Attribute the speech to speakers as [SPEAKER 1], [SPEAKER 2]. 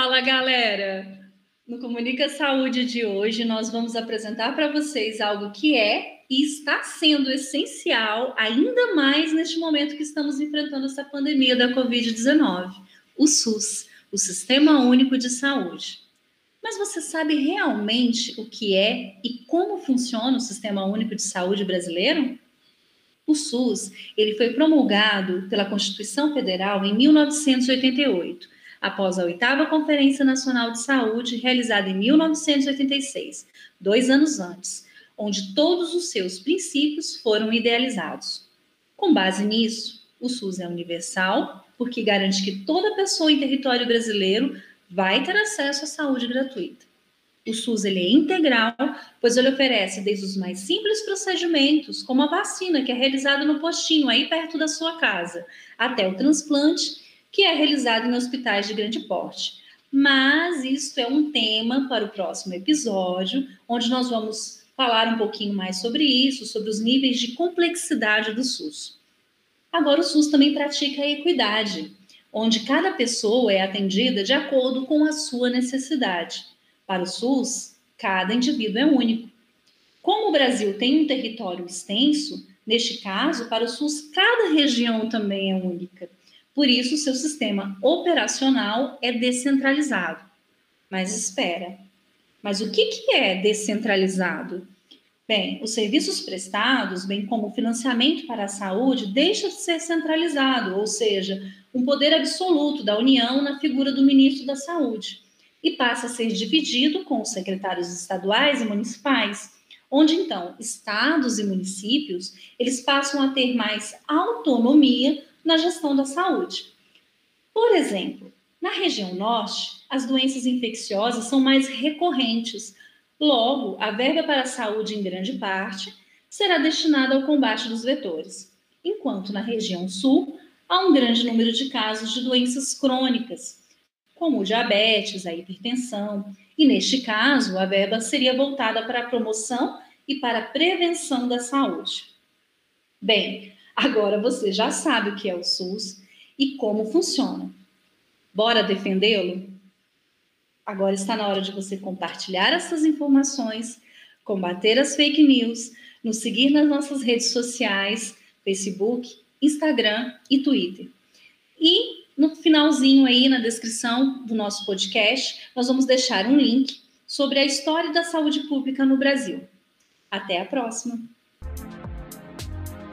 [SPEAKER 1] Fala, galera! No Comunica Saúde de hoje, nós vamos apresentar para vocês algo que é e está sendo essencial, ainda mais neste momento que estamos enfrentando essa pandemia da Covid-19: o SUS, o Sistema Único de Saúde. Mas você sabe realmente o que é e como funciona o Sistema Único de Saúde brasileiro? O SUS, ele foi promulgado pela Constituição Federal em 1988 após a oitava Conferência Nacional de Saúde, realizada em 1986, dois anos antes, onde todos os seus princípios foram idealizados. Com base nisso, o SUS é universal, porque garante que toda pessoa em território brasileiro vai ter acesso à saúde gratuita. O SUS ele é integral, pois ele oferece desde os mais simples procedimentos, como a vacina que é realizada no postinho aí perto da sua casa, até o transplante que é realizado em hospitais de grande porte. Mas isso é um tema para o próximo episódio, onde nós vamos falar um pouquinho mais sobre isso, sobre os níveis de complexidade do SUS. Agora, o SUS também pratica a equidade, onde cada pessoa é atendida de acordo com a sua necessidade. Para o SUS, cada indivíduo é único. Como o Brasil tem um território extenso, neste caso, para o SUS, cada região também é única. Por isso, seu sistema operacional é descentralizado. Mas espera, mas o que, que é descentralizado? Bem, os serviços prestados, bem como o financiamento para a saúde, deixa de ser centralizado, ou seja, um poder absoluto da União na figura do ministro da Saúde, e passa a ser dividido com os secretários estaduais e municipais, onde então estados e municípios eles passam a ter mais autonomia na gestão da saúde. Por exemplo, na região norte, as doenças infecciosas são mais recorrentes. Logo, a verba para a saúde, em grande parte, será destinada ao combate dos vetores, enquanto na região sul há um grande número de casos de doenças crônicas, como o diabetes, a hipertensão, e neste caso a verba seria voltada para a promoção e para a prevenção da saúde. Bem, Agora você já sabe o que é o SUS e como funciona. Bora defendê-lo? Agora está na hora de você compartilhar essas informações, combater as fake news, nos seguir nas nossas redes sociais, Facebook, Instagram e Twitter. E no finalzinho aí na descrição do nosso podcast, nós vamos deixar um link sobre a história da saúde pública no Brasil. Até a próxima!